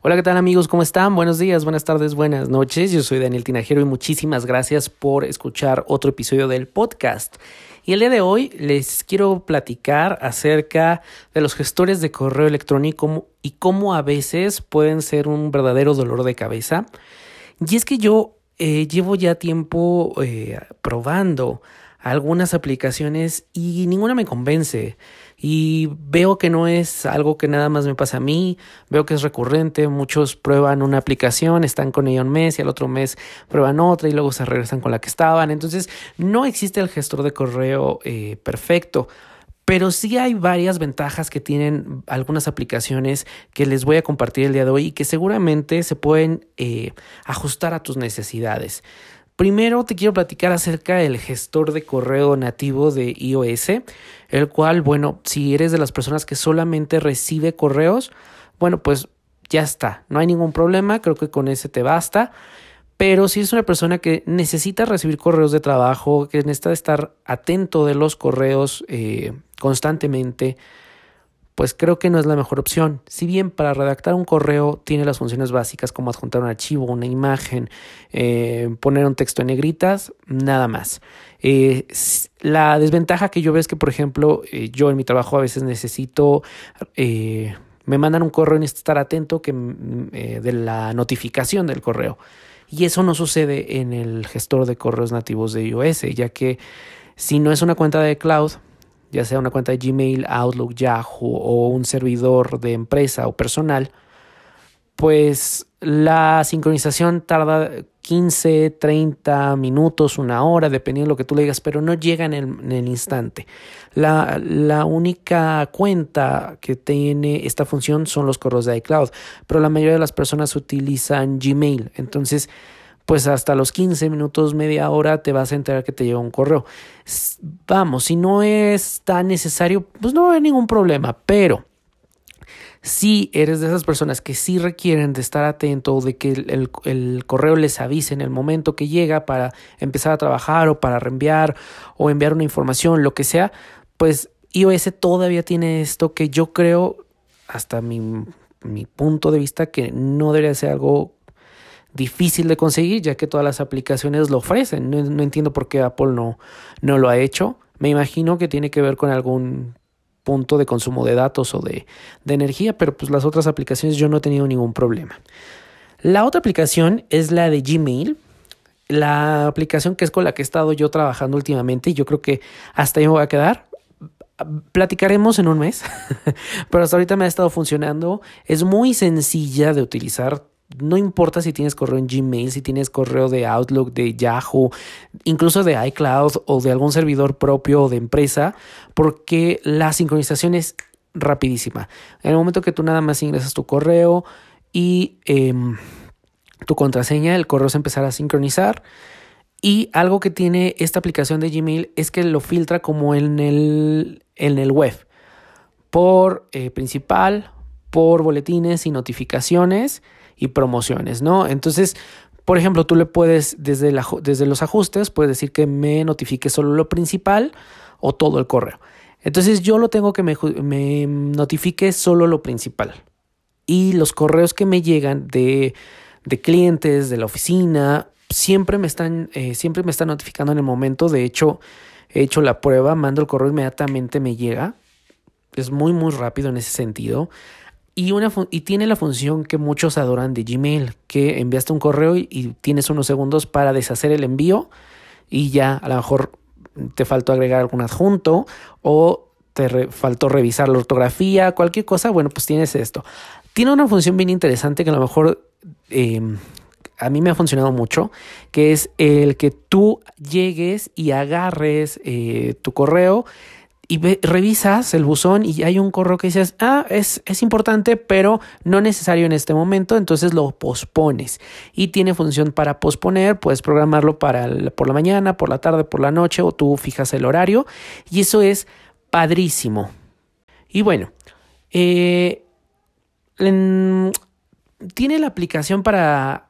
Hola, ¿qué tal amigos? ¿Cómo están? Buenos días, buenas tardes, buenas noches. Yo soy Daniel Tinajero y muchísimas gracias por escuchar otro episodio del podcast. Y el día de hoy les quiero platicar acerca de los gestores de correo electrónico y cómo a veces pueden ser un verdadero dolor de cabeza. Y es que yo eh, llevo ya tiempo eh, probando algunas aplicaciones y ninguna me convence. Y veo que no es algo que nada más me pasa a mí, veo que es recurrente, muchos prueban una aplicación, están con ella un mes y al otro mes prueban otra y luego se regresan con la que estaban. Entonces no existe el gestor de correo eh, perfecto. Pero sí hay varias ventajas que tienen algunas aplicaciones que les voy a compartir el día de hoy y que seguramente se pueden eh, ajustar a tus necesidades. Primero te quiero platicar acerca del gestor de correo nativo de iOS, el cual, bueno, si eres de las personas que solamente recibe correos, bueno, pues ya está, no hay ningún problema, creo que con ese te basta. Pero si eres una persona que necesita recibir correos de trabajo, que necesita estar atento de los correos eh, constantemente, pues creo que no es la mejor opción. Si bien para redactar un correo tiene las funciones básicas como adjuntar un archivo, una imagen, eh, poner un texto en negritas, nada más. Eh, la desventaja que yo veo es que, por ejemplo, eh, yo en mi trabajo a veces necesito, me mandan un correo y necesito estar atento que, de la notificación del correo. Y eso no sucede en el gestor de correos nativos de iOS, ya que si no es una cuenta de cloud, ya sea una cuenta de Gmail, Outlook, Yahoo o un servidor de empresa o personal, pues la sincronización tarda 15, 30 minutos, una hora, dependiendo de lo que tú le digas, pero no llega en el, instante. La, la, única cuenta que tiene esta función son los correos de iCloud, pero la mayoría de las personas utilizan Gmail. Entonces, pues hasta los 15 minutos, media hora te vas a enterar que te llega un correo. Vamos, si no es tan necesario, pues no hay ningún problema, pero si eres de esas personas que sí requieren de estar atento, de que el, correo les avise en el momento que llega para empezar a trabajar o para reenviar o enviar una información, lo que sea, pues iOS todavía tiene esto que yo creo, hasta mi, mi punto de vista, que no debería ser algo difícil de conseguir, ya que todas las aplicaciones lo ofrecen. No, entiendo por qué Apple no, no lo ha hecho. Me imagino que tiene que ver con algún punto de consumo de datos o de, de energía, pero pues las otras aplicaciones yo no he tenido ningún problema. La otra aplicación es la de Gmail, la aplicación que es con la que he estado yo trabajando últimamente y yo creo que hasta ahí me voy a quedar. Platicaremos en un mes, pero hasta ahorita me ha estado funcionando. Es muy sencilla de utilizar. No importa si tienes correo en Gmail, si tienes correo de Outlook, de Yahoo, incluso de iCloud o de algún servidor propio o de empresa, porque la sincronización es rapidísima. En el momento que tú nada más ingresas tu correo y em, tu contraseña, el correo se empezará a sincronizar. Y algo que tiene esta aplicación de Gmail es que lo filtra como en el, en el web, por eh, principal, por boletines y notificaciones y promociones, ¿no? Entonces, por ejemplo, tú le puedes, desde, desde los ajustes, puedes decir que me notifique solo lo principal o todo el correo. Entonces yo lo tengo que me, notifique solo lo principal. Y los correos que me llegan de, de clientes, de la oficina, siempre me están, eh, siempre me están notificando en el momento. De hecho, he hecho la prueba, mando el correo inmediatamente me llega. Es muy, muy rápido en ese sentido. Y, una y tiene la función que muchos adoran de Gmail, que enviaste un correo y, tienes unos segundos para deshacer el envío y ya a lo mejor te faltó agregar algún adjunto o te faltó revisar la ortografía, cualquier cosa, bueno, pues tienes esto. Tiene una función bien interesante que a lo mejor em, a mí me ha funcionado mucho, que es el que tú llegues y agarres eh, tu correo y revisas el buzón y hay un correo que dices, ah, es, es importante, pero no necesario en este momento, entonces lo pospones. Y tiene función para posponer, puedes programarlo para por la mañana, por la tarde, por la noche, o tú fijas el horario. Y eso es padrísimo. Y bueno, eh, tiene la aplicación para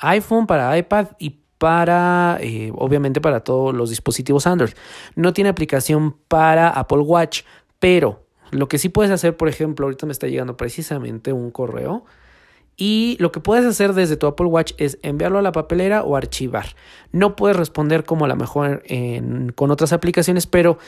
iPhone, para iPad y para, eh, obviamente, para todos los dispositivos Android. No tiene aplicación para Apple Watch, pero lo que sí puedes hacer, por ejemplo, ahorita me está llegando precisamente un correo Y lo que puedes hacer desde tu Apple Watch es enviarlo a la papelera o archivar. No puedes responder como a lo mejor con otras aplicaciones, pero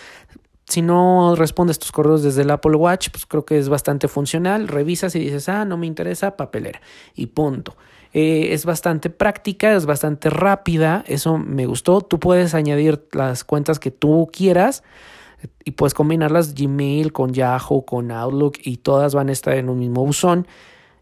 si no respondes tus correos desde el Apple Watch, pues creo que es bastante funcional. Revisas y dices, ah, no me interesa, papelera. Y punto. Eh, es bastante práctica, es bastante rápida, eso me gustó. Tú puedes añadir las cuentas que tú quieras y puedes combinarlas Gmail con Yahoo, con Outlook y todas van a estar en un mismo buzón.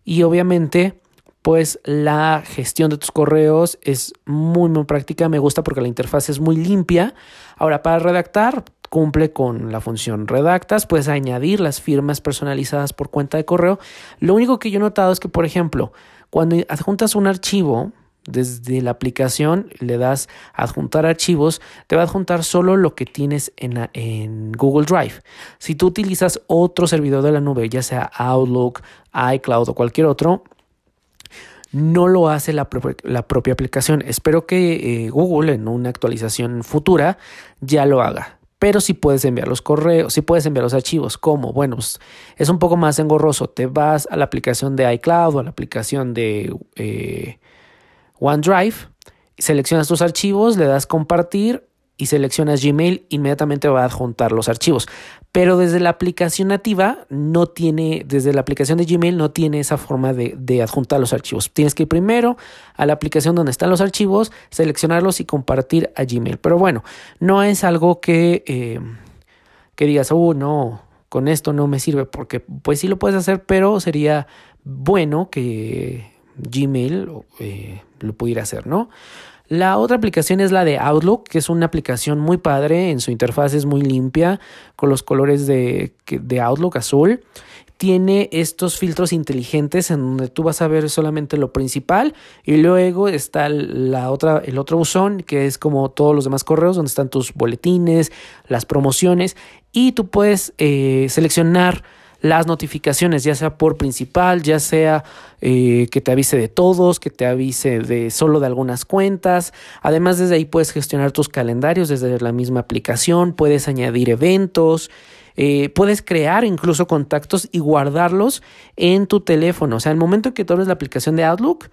Y obviamente, pues la gestión de tus correos es muy, muy práctica. Me gusta porque la interfaz es muy limpia. Ahora, para redactar, cumple con la función redactas, puedes añadir las firmas personalizadas por cuenta de correo. Lo único que yo he notado es que, por ejemplo, cuando adjuntas un archivo, desde la aplicación le das adjuntar archivos, te va a adjuntar solo lo que tienes en, en, Google Drive. Si tú utilizas otro servidor de la nube, ya sea Outlook, iCloud o cualquier otro, no lo hace la, propia aplicación. Espero que eh, Google en una actualización futura ya lo haga pero si puedes enviar los correos, si puedes enviar los archivos. ¿Cómo? Bueno, pues, es un poco más engorroso. Te vas a la aplicación de iCloud o a la aplicación de eh, OneDrive, seleccionas tus archivos, le das compartir y seleccionas Gmail, inmediatamente va a adjuntar los archivos. Pero desde la aplicación nativa no tiene, desde la aplicación de Gmail no tiene esa forma de, adjuntar los archivos. Tienes que ir primero a la aplicación donde están los archivos, seleccionarlos y compartir a Gmail. Pero bueno, no es algo que, eh, que digas, oh, no, con esto no me sirve, porque pues sí lo puedes hacer, pero sería bueno que Gmail eh, lo pudiera hacer, ¿no? La otra aplicación es la de Outlook, que es una aplicación muy padre, en su interfaz es muy limpia, con los colores de, de Outlook azul. Tiene estos filtros inteligentes en donde tú vas a ver solamente lo principal y luego está la otra, el otro buzón que es como todos los demás correos donde están tus boletines, las promociones y tú puedes eh, seleccionar las notificaciones, ya sea por principal, ya sea eh, que te avise de todos, que te avise de solo de algunas cuentas. Además, desde ahí puedes gestionar tus calendarios desde la misma aplicación, puedes añadir eventos. Eh, puedes crear incluso contactos y guardarlos en tu teléfono. O sea, el momento en que tú abres la aplicación de Outlook,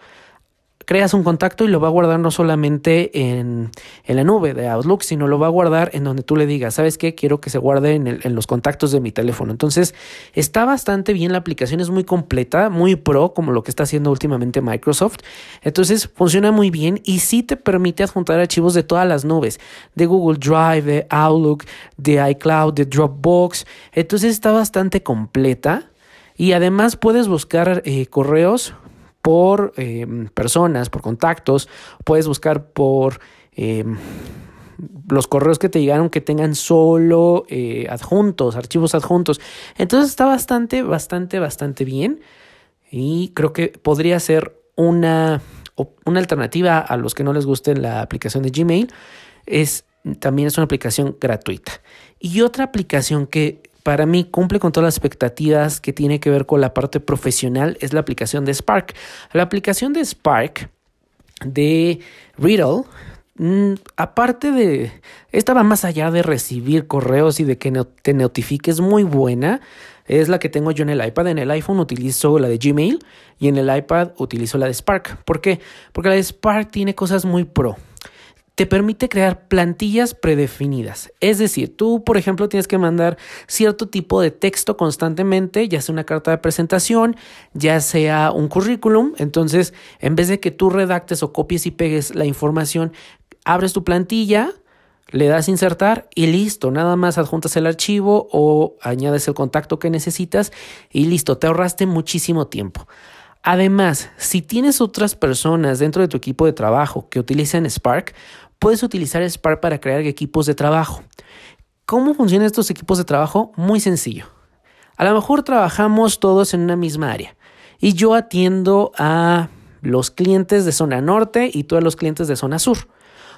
creas un contacto y lo va a guardar no solamente en, la nube de Outlook, sino lo va a guardar en donde tú le digas, ¿sabes qué? Quiero que se guarde en, en los contactos de mi teléfono. Entonces, está bastante bien, la aplicación es muy completa, muy pro, como lo que está haciendo últimamente Microsoft. Entonces, funciona muy bien y sí te permite adjuntar archivos de todas las nubes, de Google Drive, de Outlook, de iCloud, de Dropbox. Entonces, está bastante completa. Y además puedes buscar eh, correos por em, personas, por contactos, puedes buscar por em, los correos que te llegaron que tengan solo eh, adjuntos, archivos adjuntos. Entonces está bastante, bastante, bastante bien y creo que podría ser una, una alternativa a los que no les guste la aplicación de Gmail. Es, también es una aplicación gratuita. Y otra aplicación que para mí cumple con todas las expectativas que tiene que ver con la parte profesional es la aplicación de Spark. La aplicación de Spark de Riddle mm, aparte de, esta va más allá de recibir correos y de que te notifique, es muy buena. Es la que tengo yo en el iPad. En el iPhone utilizo la de Gmail y en el iPad utilizo la de Spark. ¿Por qué? Porque la de Spark tiene cosas muy pro te permite crear plantillas predefinidas. Es decir, tú, por ejemplo, tienes que mandar cierto tipo de texto constantemente, ya sea una carta de presentación, ya sea un currículum. Entonces, en vez de que tú redactes o copies y pegues la información, abres tu plantilla, le das insertar y listo, nada más adjuntas el archivo o añades el contacto que necesitas y listo, te ahorraste muchísimo tiempo. Además, si tienes otras personas dentro de tu equipo de trabajo que utilizan Spark, puedes utilizar Spark para crear equipos de trabajo. ¿Cómo funcionan estos equipos de trabajo? Muy sencillo. A lo mejor trabajamos todos en una misma área y yo atiendo a los clientes de zona norte y tú a los clientes de zona sur.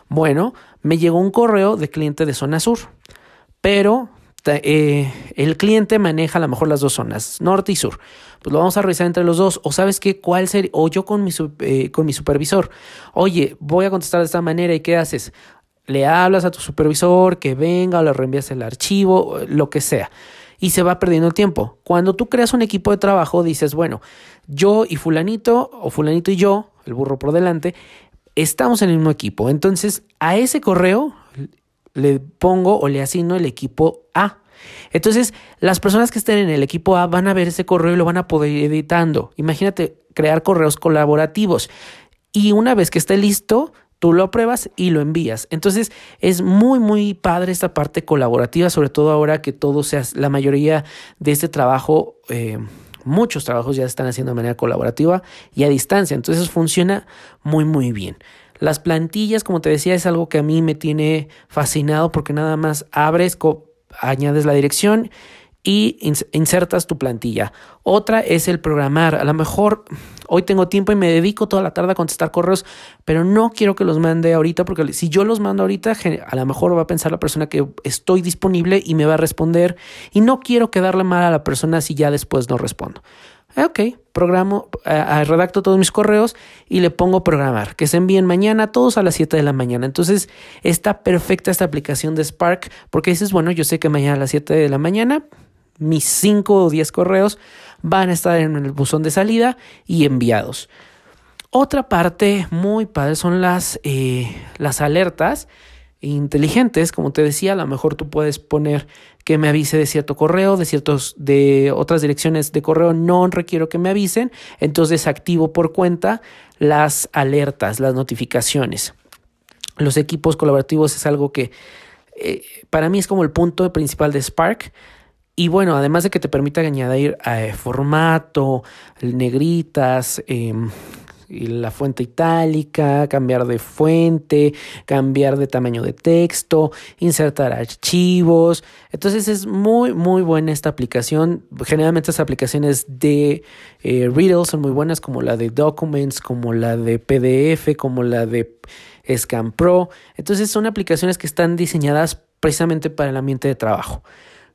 Bueno, me llegó un correo de cliente de zona sur, pero eh, el cliente maneja a lo mejor las dos zonas, norte y sur. Pues lo vamos a revisar entre los dos. O sabes qué, cuál sería, o yo con mi, eh, con mi supervisor. Oye, voy a contestar de esta manera y ¿qué haces? le hablas a tu supervisor que venga o le reenvías el archivo, lo que sea. Y se va perdiendo el tiempo. Cuando tú creas un equipo de trabajo, dices, bueno, yo y fulanito, o fulanito y yo, el burro por delante, estamos en el mismo equipo. Entonces, a ese correo le pongo o le asigno el equipo A. Entonces, las personas que estén en el equipo A van a ver ese correo y lo van a poder ir editando. Imagínate crear correos colaborativos. Y una vez que esté listo, tú lo pruebas y lo envías. Entonces es muy, muy padre esta parte colaborativa, sobre todo ahora que todo sea, la mayoría de este trabajo, eh, muchos trabajos ya están haciendo de manera colaborativa y a distancia. Entonces funciona muy, muy bien. Las plantillas, como te decía, es algo que a mí me tiene fascinado porque nada más abres, añades la dirección y insertas tu plantilla. Otra es el programar. A lo mejor hoy tengo tiempo y me dedico toda la tarde a contestar correos, pero no quiero que los mande ahorita porque si yo los mando ahorita, a lo mejor va a pensar la persona que estoy disponible y me va a responder y no quiero quedarle mal a la persona si ya después no respondo. Ah, ok, programo, redacto todos mis correos y le pongo programar, que se envíen mañana, todos a las 7 de la mañana. Entonces está perfecta esta aplicación de Spark porque dices, bueno, yo sé que mañana a las 7 de la mañana mis 5 o 10 correos van a estar en el buzón de salida y enviados. Otra parte muy padre son las, eh, las alertas inteligentes, como te decía, a lo mejor tú puedes poner que me avise de cierto correo, de ciertos de otras direcciones de correo no requiero que me avisen, entonces activo por cuenta las alertas, las notificaciones. Los equipos colaborativos es algo que eh, para mí es como el punto principal de Spark. Y bueno, además de que te permite añadir eh, formato, negritas, em, la fuente itálica, cambiar de fuente, cambiar de tamaño de texto, insertar archivos. Entonces es muy, muy buena esta aplicación. Generalmente estas aplicaciones de eh, Riddle son muy buenas, como la de Documents, como la de PDF, como la de Scan Pro. Entonces son aplicaciones que están diseñadas precisamente para el ambiente de trabajo.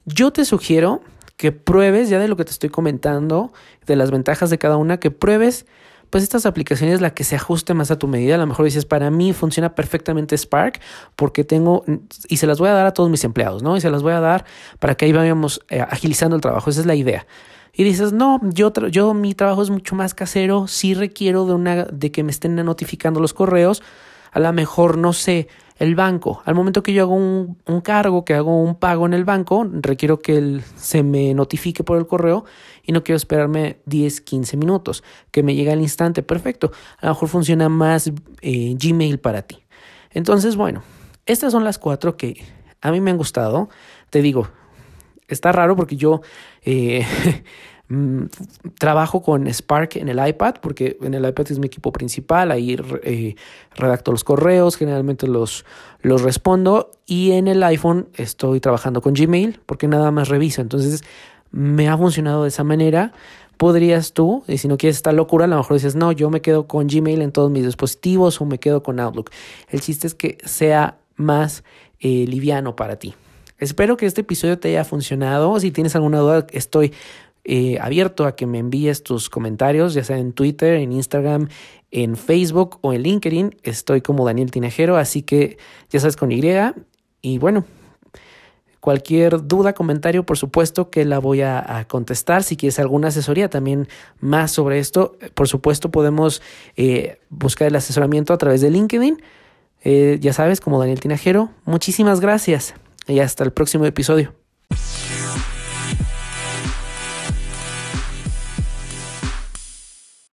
Yo te sugiero que pruebes, ya de lo que te estoy comentando, de las ventajas de cada una, que pruebes pues estas aplicaciones la que se ajuste más a tu medida. A lo mejor dices, para mí funciona perfectamente Spark porque tengo, y se las voy a dar a todos mis empleados, ¿no? Y se las voy a dar para que ahí vayamos eh, agilizando el trabajo. Esa es la idea. Y dices, no, yo, yo mi trabajo es mucho más casero, sí requiero de, una, de que me estén notificando los correos. A lo mejor, no sé, el banco. Al momento que yo hago un, cargo, que hago un pago en el banco, requiero que él se me notifique por el correo y no quiero esperarme 10, 15 minutos, que me llegue al instante. Perfecto. A lo mejor funciona más eh, Gmail para ti. Entonces, bueno, estas son las cuatro que a mí me han gustado. Te digo, está raro porque yo... Eh, Mm, trabajo con Spark en el iPad, porque en el iPad es mi equipo principal, ahí eh, redacto los correos, generalmente los, los respondo, y en el iPhone estoy trabajando con Gmail, porque nada más reviso, entonces me ha funcionado de esa manera. Podrías tú, y si no quieres esta locura, a lo mejor dices, no, yo me quedo con Gmail en todos mis dispositivos o me quedo con Outlook. El chiste es que sea más eh, liviano para ti. Espero que este episodio te haya funcionado. Si tienes alguna duda, estoy eh, abierto a que me envíes tus comentarios, ya sea en Twitter, en Instagram, en Facebook o en LinkedIn. Estoy como Daniel Tinajero, así que ya sabes con Y. Y bueno, cualquier duda, comentario, por supuesto que la voy a, contestar. Si quieres alguna asesoría también más sobre esto, por supuesto podemos eh, buscar el asesoramiento a través de LinkedIn. Eh, ya sabes, como Daniel Tinajero. Muchísimas gracias y hasta el próximo episodio.